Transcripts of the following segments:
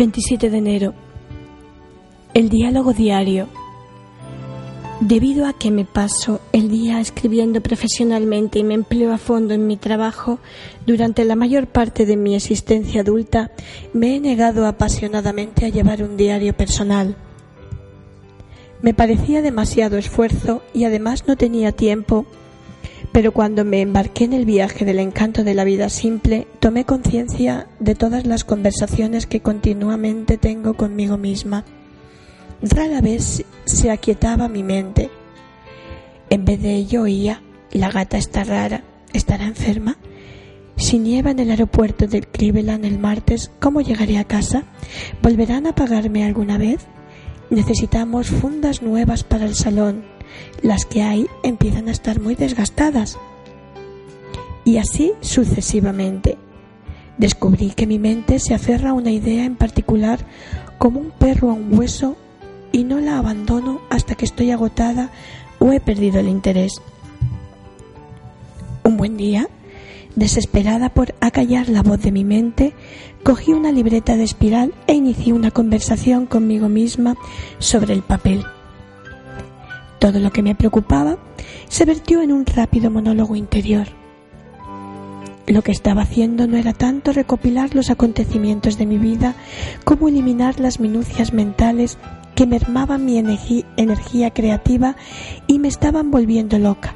27 de enero. El diálogo diario. Debido a que me paso el día escribiendo profesionalmente y me empleo a fondo en mi trabajo, durante la mayor parte de mi existencia adulta me he negado apasionadamente a llevar un diario personal. Me parecía demasiado esfuerzo y además no tenía tiempo pero cuando me embarqué en el viaje del encanto de la vida simple, tomé conciencia de todas las conversaciones que continuamente tengo conmigo misma. Rara vez se aquietaba mi mente. En vez de ello oía, la gata está rara, estará enferma. Si nieva en el aeropuerto de Cleveland el martes, ¿cómo llegaré a casa? ¿Volverán a pagarme alguna vez? Necesitamos fundas nuevas para el salón las que hay empiezan a estar muy desgastadas. Y así sucesivamente. Descubrí que mi mente se aferra a una idea en particular como un perro a un hueso y no la abandono hasta que estoy agotada o he perdido el interés. Un buen día, desesperada por acallar la voz de mi mente, cogí una libreta de espiral e inicié una conversación conmigo misma sobre el papel. Todo lo que me preocupaba se vertió en un rápido monólogo interior. Lo que estaba haciendo no era tanto recopilar los acontecimientos de mi vida como eliminar las minucias mentales que mermaban mi energía creativa y me estaban volviendo loca.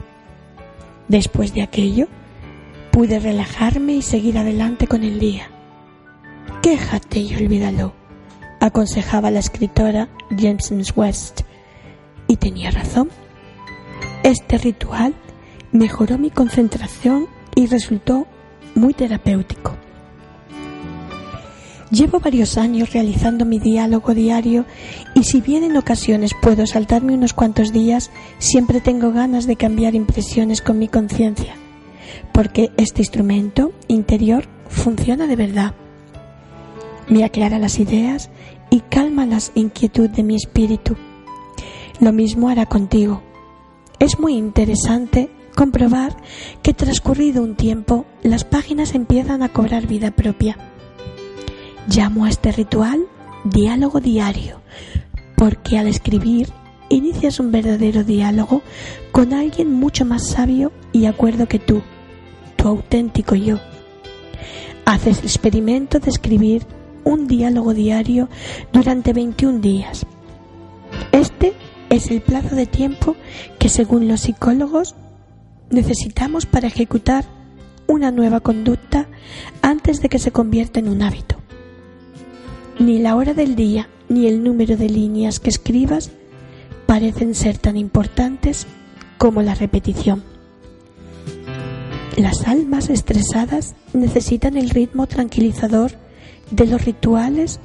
Después de aquello, pude relajarme y seguir adelante con el día. Quéjate y olvídalo, aconsejaba la escritora James West y tenía razón. Este ritual mejoró mi concentración y resultó muy terapéutico. Llevo varios años realizando mi diálogo diario y si bien en ocasiones puedo saltarme unos cuantos días, siempre tengo ganas de cambiar impresiones con mi conciencia, porque este instrumento interior funciona de verdad. Me aclara las ideas y calma las inquietudes de mi espíritu lo mismo hará contigo. Es muy interesante comprobar que transcurrido un tiempo las páginas empiezan a cobrar vida propia. Llamo a este ritual diálogo diario, porque al escribir inicias un verdadero diálogo con alguien mucho más sabio y acuerdo que tú, auténtico yo. Haces el experimento de escribir un diálogo diario durante 21 días. Este es el plazo de tiempo que según los psicólogos necesitamos para ejecutar una nueva conducta antes de que se convierta en un hábito. Ni la hora del día ni el número de líneas que escribas parecen ser tan importantes como la repetición. Las almas estresadas necesitan el ritmo tranquilizador de los rituales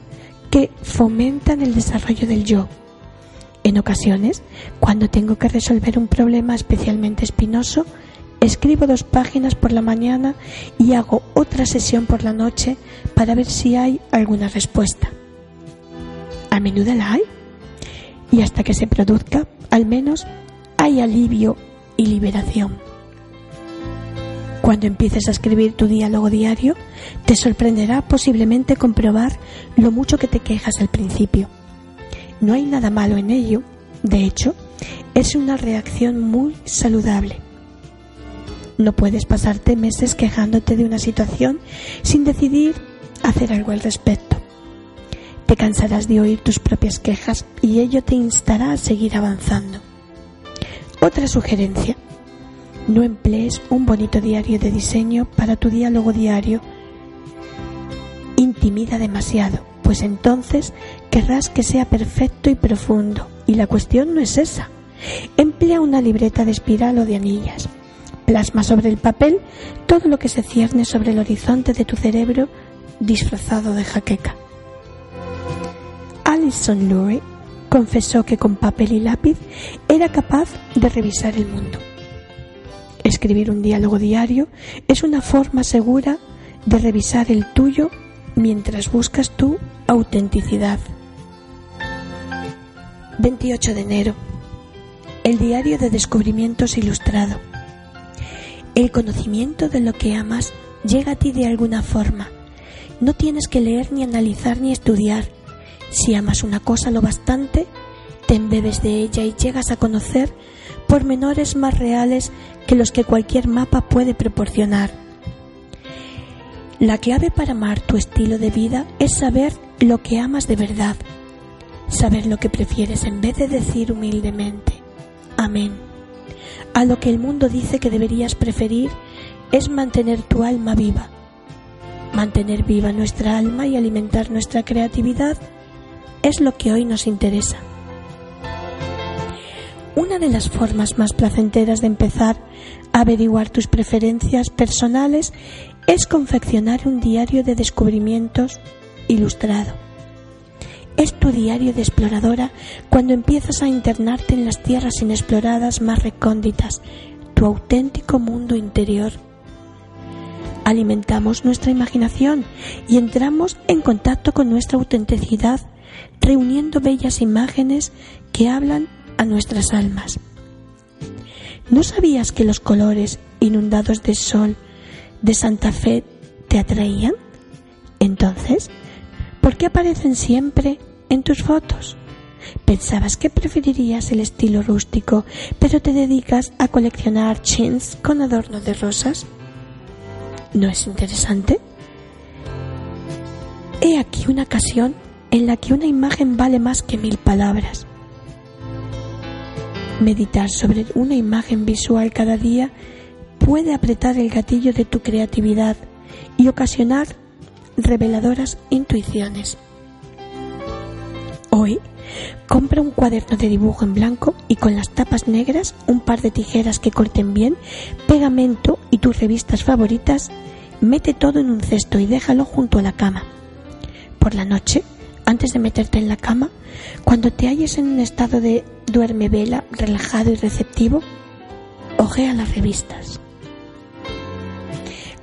que fomentan el desarrollo del yo en ocasiones, cuando tengo que resolver un problema especialmente espinoso, escribo dos páginas por la mañana y hago otra sesión por la noche para ver si hay alguna respuesta. A menudo la hay. Y hasta que se produzca, al menos, hay alivio y liberación. Cuando empieces a escribir tu diálogo diario, te sorprenderá posiblemente comprobar lo mucho que te quejas al principio no hay nada malo en ello, de hecho, es una reacción muy saludable. No puedes pasarte meses quejándote de una situación sin decidir hacer algo al respecto. Te cansarás de oír tus propias quejas y ello te instará a seguir avanzando. Otra sugerencia. No emplees un bonito diario de diseño para tu diálogo diario. Intimida demasiado pues entonces querrás que sea perfecto y profundo. Y la cuestión no es esa. Emplea una libreta de espiral o de anillas. Plasma sobre el papel todo lo que se cierne sobre el horizonte de tu cerebro disfrazado de jaqueca. Alison Lurie confesó que con papel y lápiz era capaz de revisar el mundo. Escribir un diálogo diario es una forma segura de revisar el tuyo mientras buscas tu autenticidad. 28 de enero. El diario de descubrimientos ilustrado. El conocimiento de lo que amas llega a ti de alguna forma, No tienes que leer ni analizar ni estudiar. Si amas una cosa lo bastante, te embebes de ella y llegas a conocer pormenores más reales que los que cualquier mapa puede proporcionar. La clave para amar tu estilo de vida es saber lo que amas de verdad, saber lo que prefieres en vez de decir humildemente, amén. A lo que el mundo dice que deberías preferir es mantener tu alma viva. Mantener viva nuestra alma y alimentar nuestra creatividad es lo que hoy nos interesa. Una de las formas más placenteras de empezar a averiguar tus preferencias personales es confeccionar un diario de descubrimientos ilustrado. Es tu diario de exploradora cuando empiezas a internarte en las tierras inexploradas más recónditas, tu auténtico mundo interior. Alimentamos nuestra imaginación y entramos en contacto con nuestra autenticidad, reuniendo bellas imágenes que hablan a nuestras almas. ¿No sabías que los colores inundados de sol de Santa Fe te atraían? Entonces, ¿por qué aparecen siempre en tus fotos? Pensabas que preferirías el estilo rústico, pero te dedicas a coleccionar chins con adorno de rosas. ¿No es interesante? He aquí una ocasión en la que una imagen vale más que mil palabras. Meditar sobre una imagen visual cada día puede apretar el gatillo de tu creatividad y ocasionar reveladoras intuiciones. Hoy, compra un cuaderno de dibujo en blanco y con las tapas negras, un par de tijeras que corten bien, pegamento y tus revistas favoritas, mete todo en un cesto y déjalo junto a la cama. Por la noche, antes de meterte en la cama, cuando te halles en un estado de duerme vela, relajado y receptivo, ojea las revistas.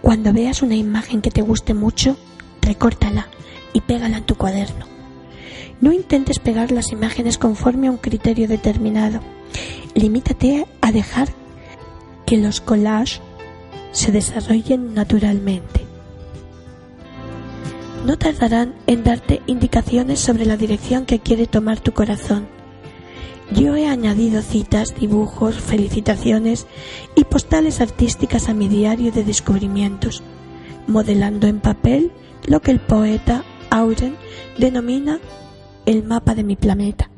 Cuando veas una imagen que te guste mucho, recórtala y pégala en tu cuaderno. No intentes pegar las imágenes conforme a un criterio determinado. Limítate a dejar que los collages se desarrollen naturalmente no tardarán en darte indicaciones sobre la dirección que quiere tomar tu corazón. Yo he añadido citas, dibujos, felicitaciones y postales artísticas a mi diario de descubrimientos, modelando en papel lo que el poeta Auden denomina el mapa de mi planeta.